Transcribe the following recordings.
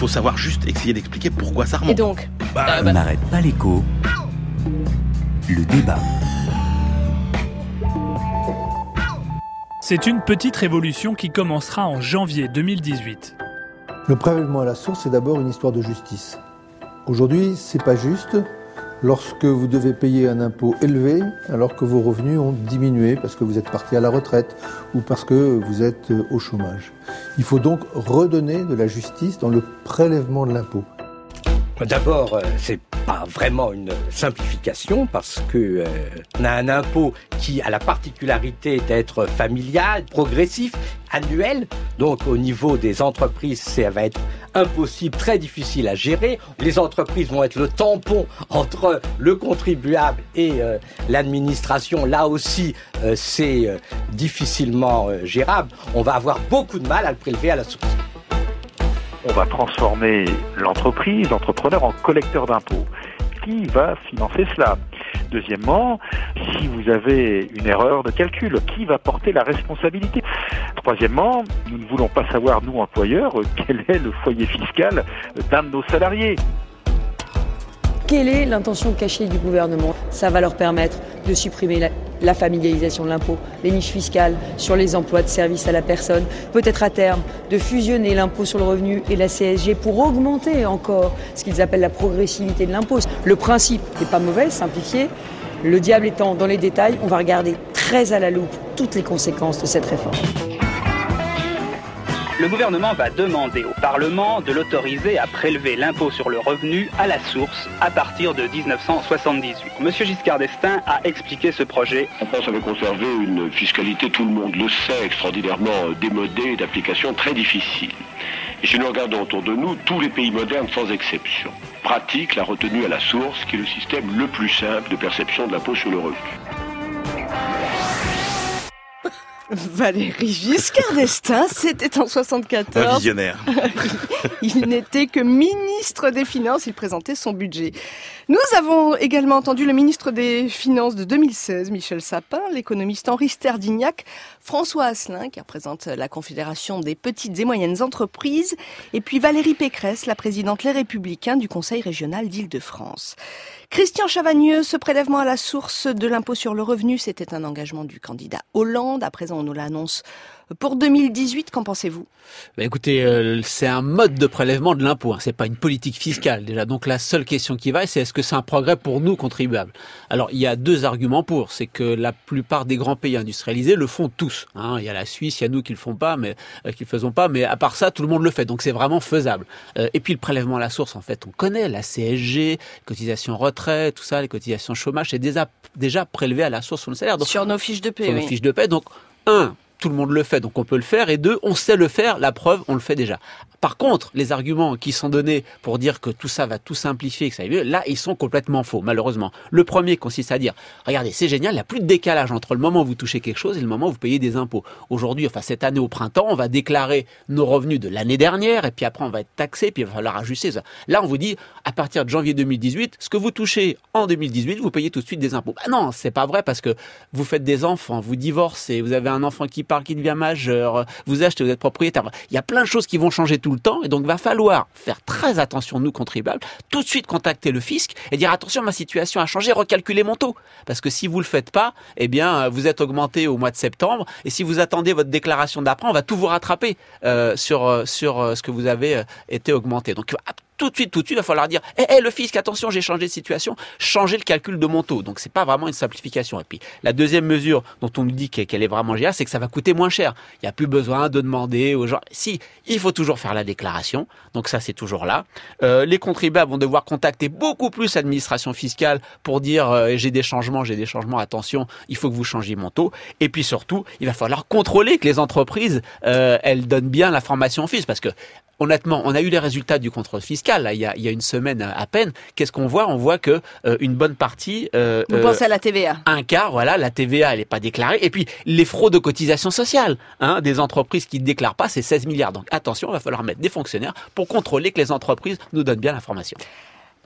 faut savoir juste essayer d'expliquer pourquoi ça remonte. Et donc bah, On n'arrête pas l'écho. Le débat. C'est une petite révolution qui commencera en janvier 2018. Le prélèvement à la source est d'abord une histoire de justice. Aujourd'hui, c'est pas juste lorsque vous devez payer un impôt élevé alors que vos revenus ont diminué parce que vous êtes parti à la retraite ou parce que vous êtes au chômage. Il faut donc redonner de la justice dans le prélèvement de l'impôt. D'abord, euh, c'est pas vraiment une simplification parce que euh, on a un impôt qui a la particularité d'être familial, progressif, annuel. Donc au niveau des entreprises, ça va être impossible, très difficile à gérer. Les entreprises vont être le tampon entre le contribuable et euh, l'administration. Là aussi, c'est difficilement gérable. On va avoir beaucoup de mal à le prélever à la source on va transformer l'entreprise, l'entrepreneur en collecteur d'impôts. Qui va financer cela? Deuxièmement, si vous avez une erreur de calcul, qui va porter la responsabilité? Troisièmement, nous ne voulons pas savoir, nous employeurs, quel est le foyer fiscal d'un de nos salariés. Quelle est l'intention cachée du gouvernement? Ça va leur permettre de supprimer la, familialisation de l'impôt, les niches fiscales sur les emplois de services à la personne, peut-être à terme de fusionner l'impôt sur le revenu et la CSG pour augmenter encore ce qu'ils appellent la progressivité de l'impôt. Le principe n'est pas mauvais, simplifié. Le diable étant dans les détails, on va regarder très à la loupe toutes les conséquences de cette réforme le gouvernement va demander au Parlement de l'autoriser à prélever l'impôt sur le revenu à la source à partir de 1978. Monsieur Giscard d'Estaing a expliqué ce projet. La France avait conservé une fiscalité, tout le monde le sait, extraordinairement démodée, d'application très difficile. Et si nous regardons autour de nous, tous les pays modernes sans exception pratiquent la retenue à la source, qui est le système le plus simple de perception de l'impôt sur le revenu. Valérie Giscard d'Estaing, c'était en 74. Un visionnaire. il n'était que ministre des Finances, il présentait son budget. Nous avons également entendu le ministre des Finances de 2016, Michel Sapin, l'économiste Henri Sterdignac, François Asselin, qui représente la Confédération des petites et moyennes entreprises, et puis Valérie Pécresse, la présidente Les Républicains du Conseil régional d'Île-de-France. Christian Chavagneux, ce prélèvement à la source de l'impôt sur le revenu, c'était un engagement du candidat Hollande. À présent, on nous l'annonce pour 2018, qu'en pensez-vous? Bah Écoutez, euh, c'est un mode de prélèvement de l'impôt. Hein. C'est pas une politique fiscale déjà. Donc la seule question qui va, c'est est-ce que c'est un progrès pour nous contribuables? Alors il y a deux arguments pour. C'est que la plupart des grands pays industrialisés le font tous. Hein. Il y a la Suisse, il y a nous qui le font pas, mais euh, qui le faisons pas. Mais à part ça, tout le monde le fait. Donc c'est vraiment faisable. Euh, et puis le prélèvement à la source, en fait, on connaît la CSG, cotisation retraite, tout ça, les cotisations chômage, c'est déjà déjà prélevé à la source sur le salaire. Donc, sur nos fiches de paie. Sur nos fiches de paie. Donc un, tout le monde le fait, donc on peut le faire. Et deux, on sait le faire, la preuve, on le fait déjà. Par contre, les arguments qui sont donnés pour dire que tout ça va tout simplifier, que ça va mieux, là, ils sont complètement faux, malheureusement. Le premier consiste à dire, regardez, c'est génial, il n'y a plus de décalage entre le moment où vous touchez quelque chose et le moment où vous payez des impôts. Aujourd'hui, enfin cette année au printemps, on va déclarer nos revenus de l'année dernière, et puis après on va être taxé, puis il va falloir ajuster ça. Là, on vous dit, à partir de janvier 2018, ce que vous touchez en 2018, vous payez tout de suite des impôts. Bah non, c'est pas vrai parce que vous faites des enfants, vous divorcez, vous avez un enfant qui part, qui devient majeur, vous achetez, vous êtes propriétaire. Il y a plein de choses qui vont changer tout le temps et donc va falloir faire très attention nous contribuables, tout de suite contacter le fisc et dire attention ma situation a changé, recalculer mon taux parce que si vous le faites pas, eh bien vous êtes augmenté au mois de septembre et si vous attendez votre déclaration d'après, on va tout vous rattraper euh, sur euh, sur euh, ce que vous avez été augmenté. Donc tout de suite, tout de suite, il va falloir dire, hé, eh, le fisc, attention, j'ai changé de situation, changer le calcul de mon taux. Donc, c'est pas vraiment une simplification. Et puis, la deuxième mesure dont on nous dit qu'elle est vraiment géniale, c'est que ça va coûter moins cher. Il n'y a plus besoin de demander aux gens. Si, il faut toujours faire la déclaration. Donc, ça, c'est toujours là. Euh, les contribuables vont devoir contacter beaucoup plus l'administration fiscale pour dire, euh, j'ai des changements, j'ai des changements, attention, il faut que vous changiez mon taux. Et puis, surtout, il va falloir contrôler que les entreprises, euh, elles donnent bien l'information au fisc parce que honnêtement, on a eu les résultats du contrôle fiscal là, il, y a, il y a une semaine à peine. Qu'est-ce qu'on voit? On voit que euh, une bonne partie. Euh, Vous pensez à la TVA? Un quart, voilà, la TVA, elle n'est pas déclarée. Et puis les fraudes de cotisation sociale hein, des entreprises qui ne déclarent pas, c'est 16 milliards. Donc attention, il va falloir mettre des fonctionnaires pour contrôler que les entreprises nous donnent bien l'information.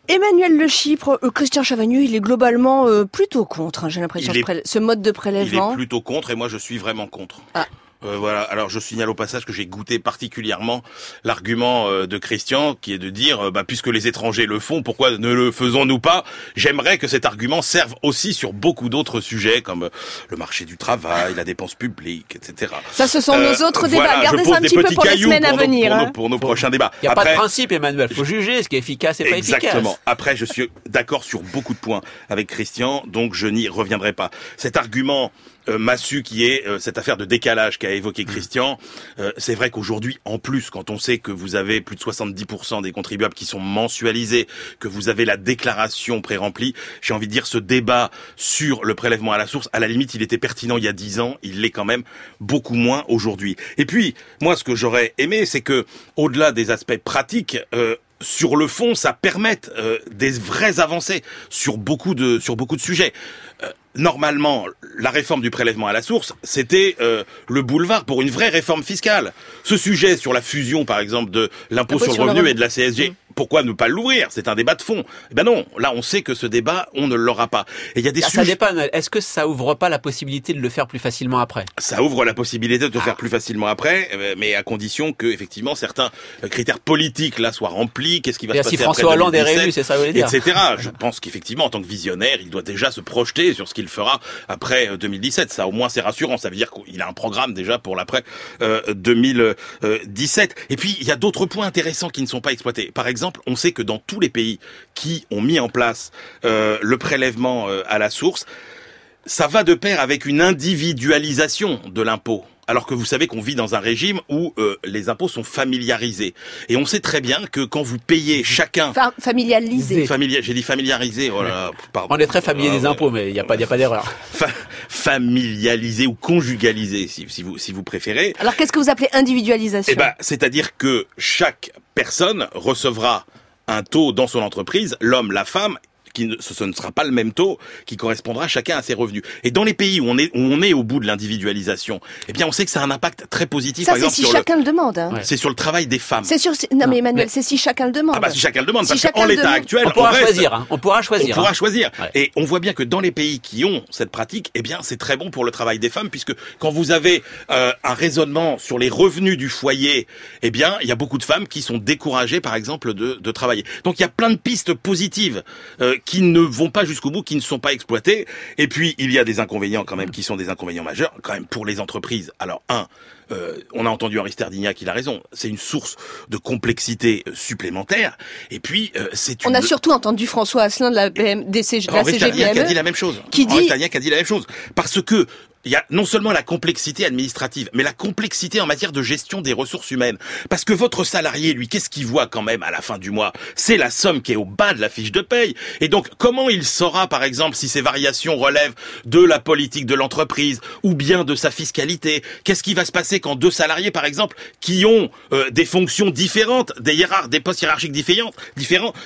Emmanuel Le Chypre, euh, Christian Chavagneux, il est globalement plutôt contre, hein, j'ai l'impression, ce, mode de prélèvement. Il est plutôt contre et moi je suis vraiment contre. Ah. Euh, voilà. Alors je signale au passage que j'ai goûté particulièrement l'argument euh, de Christian, qui est de dire, euh, bah, puisque les étrangers le font, pourquoi ne le faisons-nous pas? J'aimerais que cet argument serve aussi sur beaucoup d'autres sujets, comme le marché du travail, la dépense publique, etc. Ça, ce sont nos autres débats. voilà, je Gardez pose ça un des petit peu petits pour les cailloux semaines à pour nos- venir. pour nos- hein. pour nos prochains débats. Il n'y a pas de principe, Emmanuel. faut juger ce qui est efficace et pas efficace. Exactement. Après, je suis d'accord sur beaucoup de points avec Christian, donc je n'y reviendrai pas. Cet argument euh, massu qui est euh, cette affaire de décalage qu'a évoqué Christian, euh, c'est vrai qu'aujourd'hui, en plus, quand on sait que vous avez plus de 70% des contribuables qui sont mensualisés, que vous avez la déclaration pré-remplie, j'ai envie de dire ce débat sur le prélèvement à la source, à la limite, il était pertinent il y a 10 ans, il l'est quand même beaucoup moins aujourd'hui. Et puis, moi, ce que j'aurais aimé, c'est que, au-delà des aspects pratiques, euh, sur le fond, ça permette euh, des vraies avancées sur beaucoup de sur beaucoup de sujets. Euh, normalement, la réforme du prélèvement à la source, c'était euh, le boulevard pour une vraie réforme fiscale. Ce sujet sur la fusion, par exemple, de l'impôt sur, le revenu et de la CSG, pourquoi ne pas l'ouvrir? C'est un débat de fond. Eh ben non, là, on sait que ce débat, on ne l'aura pas. Et il y a des Ah, ça sujets. dépend. Emmanuel. Est-ce que ça ouvre pas la possibilité de le faire plus facilement après? Ça ouvre la possibilité de le faire plus facilement après, euh, mais à condition que effectivement certains euh, critères politiques là soient remplis. Qu'est-ce qui va se passer si après François Hollande est 2017, réélu, c'est ça vous voulez dire etc. Je pense qu'effectivement, en tant que visionnaire, il doit déjà se projeter sur ce qu'il fera après euh, 2017. Ça, au moins, c'est rassurant. Ça veut dire qu'il a un programme déjà pour l'après euh, 2017. Et puis, il y a d'autres points intéressants qui ne sont pas exploités. Par exemple, on sait que dans tous les pays qui ont mis en place euh, le prélèvement euh, à la source, ça va de pair avec une individualisation de l'impôt. Alors que vous savez qu'on vit dans un régime où euh, les impôts sont familiarisés. Et on sait très bien que quand vous payez chacun... Fa- familialisé. Familia- J'ai dit familiarisé, oh là là, pardon. On est très familier Ah, des ouais. impôts, mais il n'y a pas, il y a pas d'erreur. Fa- familialisé ou conjugalisé, si, si vous, si vous préférez. Alors, qu'est-ce que vous appelez individualisation? Eh ben, c'est-à-dire que chaque personne recevra un taux dans son entreprise, l'homme, la femme, qui ne, ce, ce ne sera pas le même taux qui correspondra chacun à ses revenus. Et dans les pays où on est, où on est au bout de l'individualisation, eh bien, on sait que ça a un impact très positif, Ça, par c'est exemple, si sur chacun le, demande. hein. c'est sur le travail des femmes. C'est sûr. c'est- Non, mais Emmanuel, mais- c'est si chacun le demande. Ah bah, si chacun le demande, Si parce qu'en le l'état demande. actuel, On pourra reste- choisir. hein. On pourra choisir. on pourra hein. choisir. Ouais. Et on voit bien que dans les pays qui ont cette pratique, eh bien, c'est très bon pour le travail des femmes, puisque quand vous avez euh, un raisonnement sur les revenus du foyer, eh bien, il y a beaucoup de femmes qui sont découragées, par exemple, de, de travailler. Donc, il y a plein de pistes positives euh, qui ne vont pas jusqu'au bout, qui ne sont pas exploitées. Et puis, il y a des inconvénients quand même qui sont des inconvénients majeurs, quand même pour les entreprises. Alors, un, euh, on a entendu Henri Sterdignac, il a raison. C'est une source de complexité supplémentaire. Et puis, euh, c'est une... On a surtout entendu François Asselin de la, BM, des CG, la Henri Sterdignac a dit CGPME. la même chose. E qui Henri dit- Sterdignac a dit la même chose. Parce que il y a non seulement la complexité administrative, mais la complexité en matière de gestion des ressources humaines. Parce que votre salarié, lui, qu'est-ce qu'il voit quand même à la fin du mois? C'est la somme qui est au bas de la fiche de paye. Et donc, comment il saura, par exemple, si ces variations relèvent de la politique de l'entreprise ou bien de sa fiscalité? Qu'est-ce qui va se passer quand deux salariés, par exemple, qui ont euh, des fonctions différentes, des hiérar des postes hiérarchiques différents,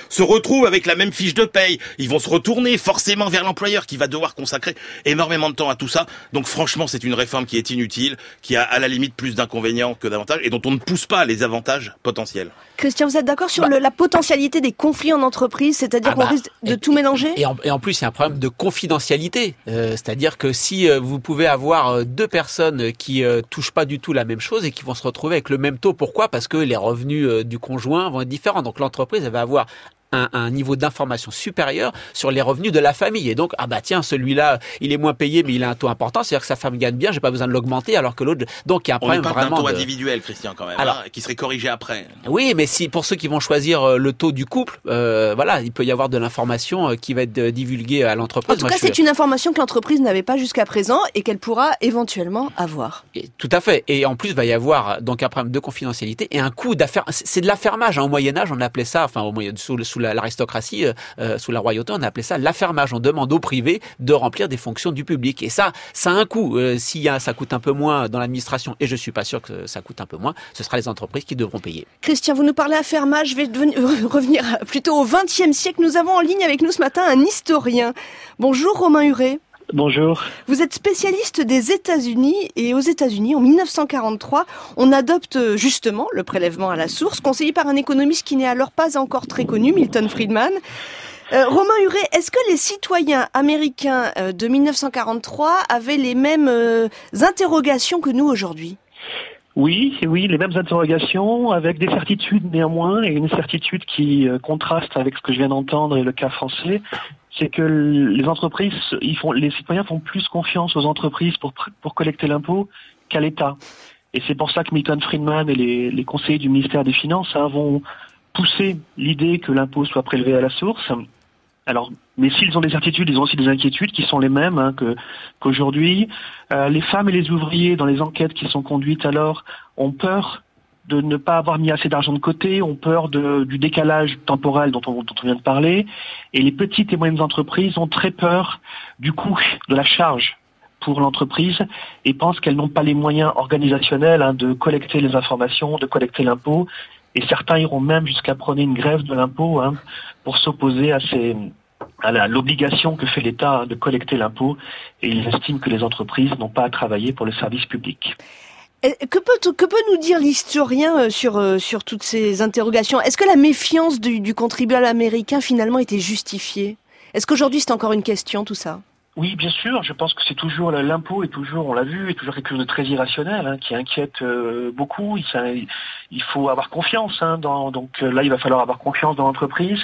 se retrouvent avec la même fiche de paye? Ils vont se retourner forcément vers l'employeur qui va devoir consacrer énormément de temps à tout ça. Franchement, c'est une réforme qui est inutile, qui a à la limite plus d'inconvénients que d'avantages et dont on ne pousse pas les avantages potentiels. Christian, vous êtes d'accord sur le- la potentialité des conflits en entreprise, c'est-à-dire Ah qu'on bah, risque de et- tout mélanger Et en, et en plus, il y a un problème de confidentialité. Euh, C'est-à-dire que si euh, vous pouvez avoir euh, deux personnes qui euh, touchent pas du tout la même chose et qui vont se retrouver avec le même taux, pourquoi? Parce que les revenus euh, du conjoint vont être différents. Donc l'entreprise, elle va avoir un, un niveau d'information supérieur sur les revenus de la famille. Et donc, ah bah tiens, celui-là, il est moins payé, mais il a un taux important. C'est-à-dire que sa femme gagne bien, j'ai pas besoin de l'augmenter, alors que l'autre. Donc il y a un On problème parle d'un vraiment. taux de- individuel, Christian, quand même, Alors- hein, qui serait corrigé après. Oui, mais si pour ceux qui vont choisir euh, le taux du couple, euh, voilà, il peut y avoir de l'information euh, qui va être euh, divulguée à l'entreprise. En tout Moi, cas, suis- c'est une information que l'entreprise n'avait pas jusqu'à présent et qu'elle pourra éventuellement avoir. Et- Tout à fait. Et en plus, il va y avoir donc un problème de confidentialité et un coût d'affaire. C'est de l'affermage. hein. Au Moyen Âge, on appelait ça, enfin, au moyen, sous, l'aristocratie, euh, euh, sous la royauté, on appelait ça l'affermage. On demande au privé de remplir des fonctions du public. Et ça, ça a un coût. Euh, S'il y a, ça coûte un peu moins dans l'administration, et je suis pas sûr que ça coûte un peu moins, ce sera les entreprises qui devront payer. Christian, vous nous parlez à fermage. Je vais revenir plutôt au XXe siècle. Nous avons en ligne avec nous ce matin un historien. Bonjour Romain Huret. Bonjour. Vous êtes spécialiste des États-Unis et aux États-Unis, en 1943, on adopte euh, justement le prélèvement à la source, conseillé par un économiste qui n'est alors pas encore très connu, Milton Friedman. Euh, Romain Huret, est-ce que les citoyens américains euh, de 1943 avaient les mêmes euh, interrogations que nous aujourd'hui? Oui, oui, les mêmes interrogations, avec des certitudes néanmoins, et une certitude qui contraste avec ce que je viens d'entendre et le cas français, c'est que les entreprises, ils font, les citoyens font plus confiance aux entreprises pour, pour collecter l'impôt qu'à l'État. Et c'est pour ça que Milton Friedman et les, les conseillers du ministère des Finances hein, vont pousser l'idée que l'impôt soit prélevé à la source. Alors, mais s'ils ont des certitudes, ils ont aussi des inquiétudes qui sont les mêmes hein, qu'aujourd'hui. Euh, les femmes et les ouvriers dans les enquêtes qui sont conduites alors ont peur de ne pas avoir mis assez d'argent de côté, ont peur du décalage temporel dont on, vient de parler, et les petites et moyennes entreprises ont très peur du coût de la charge pour l'entreprise et pensent qu'elles n'ont pas les moyens organisationnels hein, de collecter les informations, de collecter l'impôt. Et certains iront même jusqu'à prôner une grève de l'impôt hein, pour s'opposer à l'obligation que fait l'État de collecter l'impôt et ils estiment que les entreprises n'ont pas à travailler pour le service public. Que peut, que peut nous dire l'historien euh, sur, euh, sur toutes ces interrogations? Est-ce que la méfiance du, du contribuable américain finalement était justifiée? Est-ce qu'aujourd'hui c'est encore une question tout ça? Oui, bien sûr. Je pense que c'est toujours l'impôt est toujours, on l'a vu, est toujours quelque chose de très irrationnel hein, qui inquiète euh, beaucoup. Il, faut avoir confiance. Hein, dans, donc là, il va falloir avoir confiance dans l'entreprise.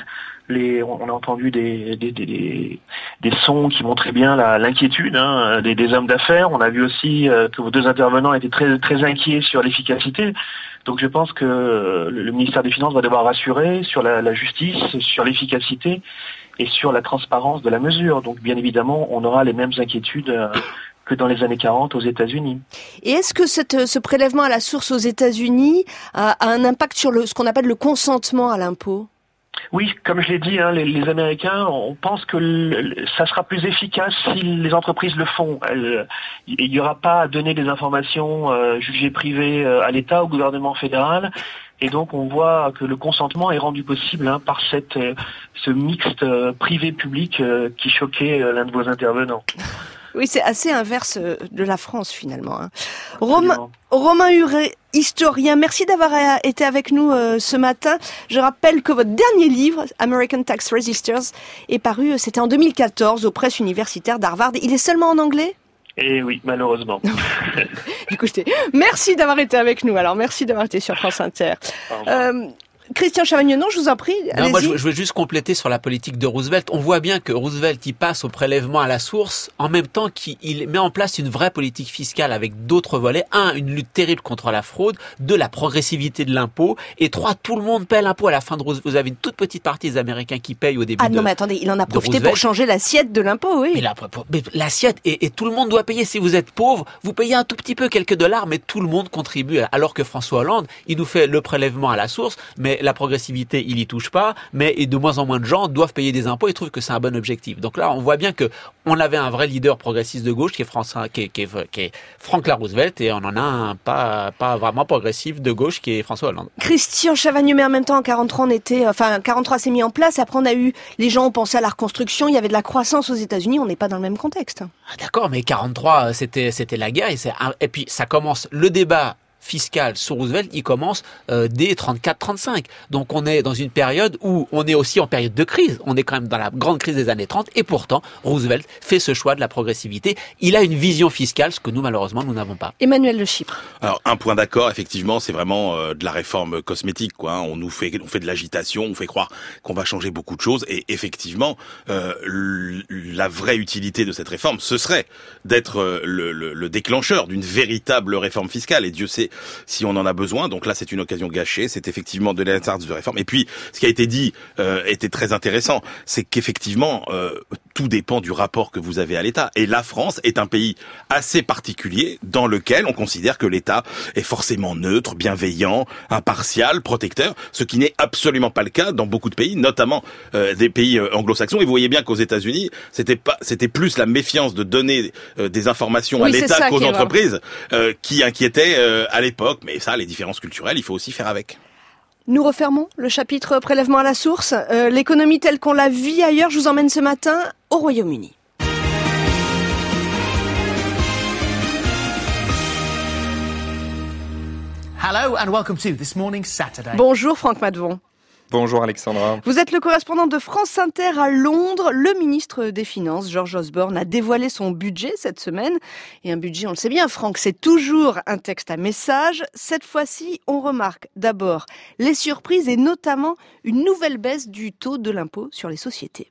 Les, on a entendu des, des, des, des sons qui montraient bien l'inquiétude hein, des, des, hommes d'affaires. On a vu aussi euh, que vos deux intervenants étaient très, très inquiets sur l'efficacité. Donc je pense que le ministère des Finances va devoir rassurer sur la, la justice, sur l'efficacité et sur la transparence de la mesure. Donc bien évidemment, on aura les mêmes inquiétudes euh, que dans les années 40 aux États-Unis. Et est-ce que cette, ce prélèvement à la source aux États-Unis a, un impact sur le, ce qu'on appelle le consentement à l'impôt? Oui, comme je l'ai dit, hein, les, les, Américains, on pense que le, ça sera plus efficace si les entreprises le font. il n'y aura pas à donner des informations euh, jugées privées euh, à l'État, au gouvernement fédéral. Et donc on voit que le consentement est rendu possible hein, par cette, euh, ce mixte euh, privé-public euh, qui choquait l'un de vos intervenants. Oui, c'est assez inverse de la France finalement. Hein. Romain, Romain Huret, historien, merci d'avoir été avec nous ce matin. Je rappelle que votre dernier livre, American Tax Resisters, est paru, c'était en 2014 aux presses universitaires d'Harvard. Il est seulement en anglais? Et eh oui, malheureusement. Écoutez, merci d'avoir été avec nous. Alors, merci d'avoir été sur France Inter. Christian Chavagnon, je vous en prie. Non, moi, je, veux juste compléter sur la politique de Roosevelt. On voit bien que Roosevelt, il passe au prélèvement à la source en même temps qu'il met en place une vraie politique fiscale avec d'autres volets. Un, une lutte terrible contre la fraude. Deux, la progressivité de l'impôt. Et trois, tout le monde paie l'impôt à la fin de Roosevelt. Vous avez une toute petite partie des Américains qui payent au début Ah non, mais attendez, il en a profité pour changer l'assiette de l'impôt, oui. Mais l'assiette, et, et tout le monde doit payer. Si vous êtes pauvre, vous payez un tout petit peu, quelques dollars, mais tout le monde contribue. Alors que François Hollande, il nous fait le prélèvement à la source, mais la progressivité, il y touche pas, mais de moins en moins de gens doivent payer des impôts et trouvent que c'est un bon objectif. Donc là, on voit bien que on avait un vrai leader progressiste de gauche qui est, François, qui est, qui est, Franklin Roosevelt et on en a un pas, pas vraiment progressif de gauche qui est François Hollande. Christian Chavagneux, mais en même temps, en 43, on était, enfin, 43 s'est mis en place. Après, on a eu, les gens ont pensé à la reconstruction. Il y avait de la croissance aux États-Unis. On n'est pas dans le même contexte. Ah, D'accord, mais 43, c'était, c'était la guerre et, et puis ça commence le débat fiscal sur Roosevelt, il commence euh, dès 34-35. Donc on est dans une période où on est aussi en période de crise. On est quand même dans la grande crise des années 30 et pourtant Roosevelt fait ce choix de la progressivité. Il a une vision fiscale, ce que nous malheureusement nous n'avons pas. Emmanuel Le Chypre. Alors un point d'accord, effectivement, c'est vraiment euh, de la réforme cosmétique. Quoi. Hein. On nous fait, on fait de l'agitation, on fait croire qu'on va changer beaucoup de choses et effectivement, euh, la vraie utilité de cette réforme, ce serait d'être euh, le, le, le déclencheur d'une véritable réforme fiscale. Et Dieu sait si on en a besoin. Donc là, c'est une occasion gâchée. C'est effectivement de l'instance de réforme. Et puis, ce qui a été dit euh, était très intéressant. C'est qu'effectivement, euh, tout dépend du rapport que vous avez à l'État. Et la France est un pays assez particulier dans lequel on considère que l'État est forcément neutre, bienveillant, impartial, protecteur, ce qui n'est absolument pas le cas dans beaucoup de pays, notamment euh, des pays euh, anglo-saxons. Et vous voyez bien qu'aux États-Unis, c'était pas, c'était plus la méfiance de donner euh, des informations à l'État qu'aux entreprises qui inquiétait à l'époque. Mais ça, les différences culturelles, il faut aussi faire avec. Nous refermons le chapitre prélèvement à la source. Euh, L'économie telle qu'on la vit ailleurs, je vous emmène ce matin au Royaume-Uni. Hello and welcome to this morning's Saturday. Bonjour Franck Madvon. Bonjour Alexandra. Vous êtes le correspondant de France Inter à Londres. Le ministre des Finances, George Osborne, a dévoilé son budget cette semaine. Et un budget, on le sait bien, Franck, c'est toujours un texte à message. Cette fois-ci, on remarque d'abord les surprises et notamment une nouvelle baisse du taux de l'impôt sur les sociétés.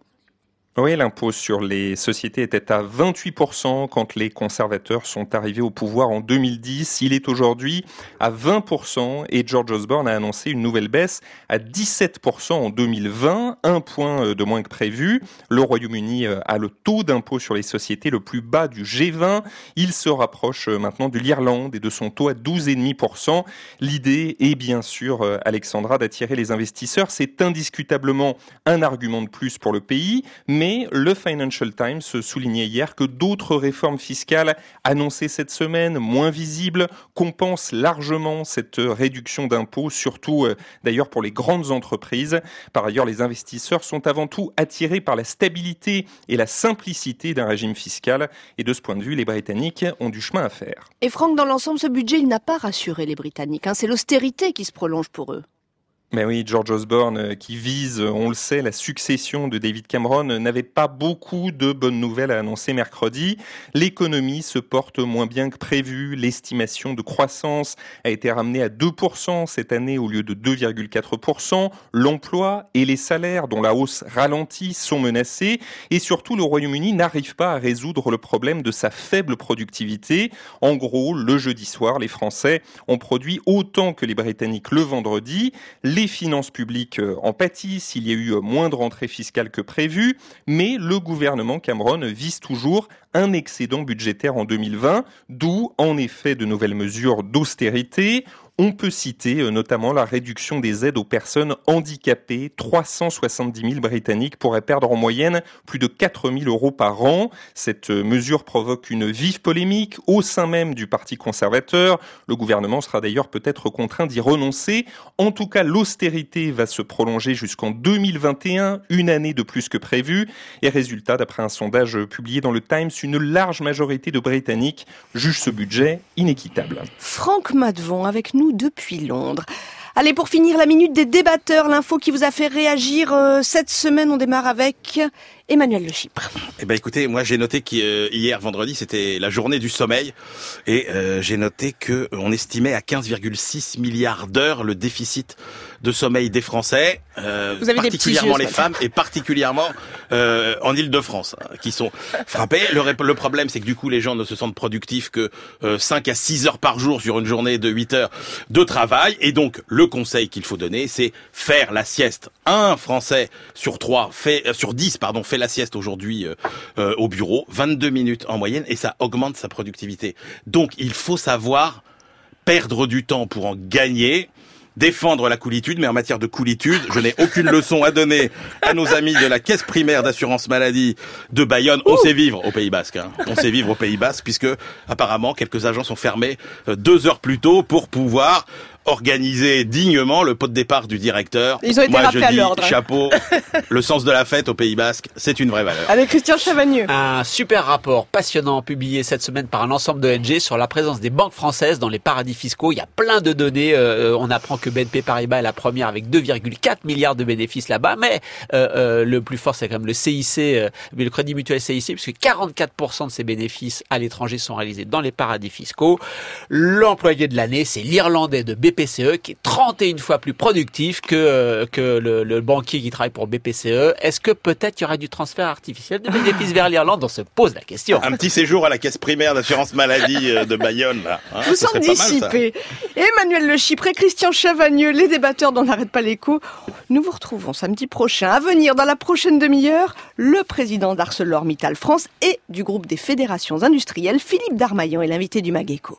Oui, l'impôt sur les sociétés était à 28% quand les conservateurs sont arrivés au pouvoir en 2010. Il est aujourd'hui à 20% et George Osborne a annoncé une nouvelle baisse à 17% en 2020, un point euh, de moins que prévu. Le Royaume-Uni euh, a le taux d'impôt sur les sociétés le plus bas du G20. Il se rapproche euh, maintenant de l'Irlande et de son taux à 12,5%. L'idée est bien sûr, Alexandra, d'attirer les investisseurs. C'est indiscutablement un argument de plus pour le pays, mais mais le Financial Times soulignait hier que d'autres réformes fiscales annoncées cette semaine, moins visibles, compensent largement cette réduction d'impôts, surtout euh, d'ailleurs pour les grandes entreprises. Par ailleurs, les investisseurs sont avant tout attirés par la stabilité et la simplicité d'un régime fiscal. Et de ce point de vue, les Britanniques ont du chemin à faire. Et Franck, dans l'ensemble, ce budget, il n'a pas rassuré les Britanniques. Hein. C'est l'austérité qui se prolonge pour eux. Mais oui, George Osborne, euh, qui vise, on le sait, la succession de David Cameron, euh, n'avait pas beaucoup de bonnes nouvelles à annoncer mercredi. L'économie se porte moins bien que prévu. L'estimation de croissance a été ramenée à 2% cette année au lieu de 2,4%. L'emploi et les salaires, dont la hausse ralentit, sont menacés. Et surtout, le Royaume-Uni n'arrive pas à résoudre le problème de sa faible productivité. En gros, le jeudi soir, les Français ont produit autant que les Britanniques le vendredi. Les finances publiques euh, en pâtissent, il y a eu euh, moins de rentrées fiscales que prévu, mais le gouvernement Cameron vise toujours un excédent budgétaire en 2020, d'où en effet de nouvelles mesures d'austérité. On peut citer euh, notamment la réduction des aides aux personnes handicapées. 370 000 Britanniques pourraient perdre en moyenne plus de 4 000 euros par an. Cette euh, mesure provoque une vive polémique au sein même du Parti conservateur. Le gouvernement sera d'ailleurs peut-être contraint d'y renoncer. En tout cas, l'austérité va se prolonger jusqu'en 2021, une année de plus que prévu. Et résultat, d'après un sondage publié dans le Times, une large majorité de Britanniques jugent ce budget inéquitable. Franck Madvon avec nous depuis Londres. Allez, pour finir, la minute des débatteurs, l'info qui vous a fait réagir euh, cette semaine, on démarre avec Emmanuel Le Chypre. Eh ben écoutez, moi j'ai noté qu'hier vendredi c'était la journée du sommeil et euh, j'ai noté que on estimait à 15,6 milliards d'heures le déficit de sommeil des Français, euh, particulièrement les femmes et particulièrement euh, en Île-de-France, hein, qui sont frappés. Le, le problème, c'est que du coup, les gens ne se sentent productifs que euh, 5 à 6 heures par jour sur une journée de 8 heures de travail. Et donc, le conseil qu'il faut donner, c'est faire la sieste. Un Français sur 3 fait, euh, sur 10, pardon, fait la sieste aujourd'hui euh, euh, au bureau, 22 minutes en moyenne, et ça augmente sa productivité. Donc, il faut savoir perdre du temps pour en gagner défendre la coulitude, mais en matière de coulitude, je n'ai aucune leçon à donner à nos amis de la caisse primaire d'assurance maladie de Bayonne. On sait vivre au Pays Basque. Hein. On sait vivre au Pays Basque puisque apparemment quelques agents sont fermés euh, deux heures plus tôt pour pouvoir organiser dignement le pot de départ du directeur. Ils ont été Moi, je rappelés à dis l'ordre. chapeau. le sens de la fête au Pays Basque, c'est une vraie valeur. Avec Christian Chavagneux. Un super rapport passionnant publié cette semaine par un ensemble d'ONG sur la présence des banques françaises dans les paradis fiscaux. Il y a plein de données. Euh, on apprend que BNP Paribas est la première avec 2,4 milliards de bénéfices là-bas. Mais euh, euh, le plus fort, c'est quand même le CIC, euh, le Crédit Mutuel CIC, puisque 44% de ses bénéfices à l'étranger sont réalisés dans les paradis fiscaux. L'employé de l'année, c'est l'Irlandais de BPCE, qui est 31 fois plus productif que, euh, que le, le banquier qui travaille pour BPCE. Est-ce que peut-être il y aura du transfert artificiel de bénéfices vers l'Irlande? On se pose la question. Un petit séjour à la caisse primaire d'assurance maladie euh, de Bayonne, là. hein, Vous semble dissipé. Emmanuel Le Chypre et Christian Chavagneux, les débatteurs dont n'arrête pas l'écho. Nous vous retrouvons samedi prochain. À venir dans la prochaine demi-heure, le président d'ArcelorMittal France et du groupe des fédérations industrielles, Philippe Darmaillan, est l'invité du Mageco.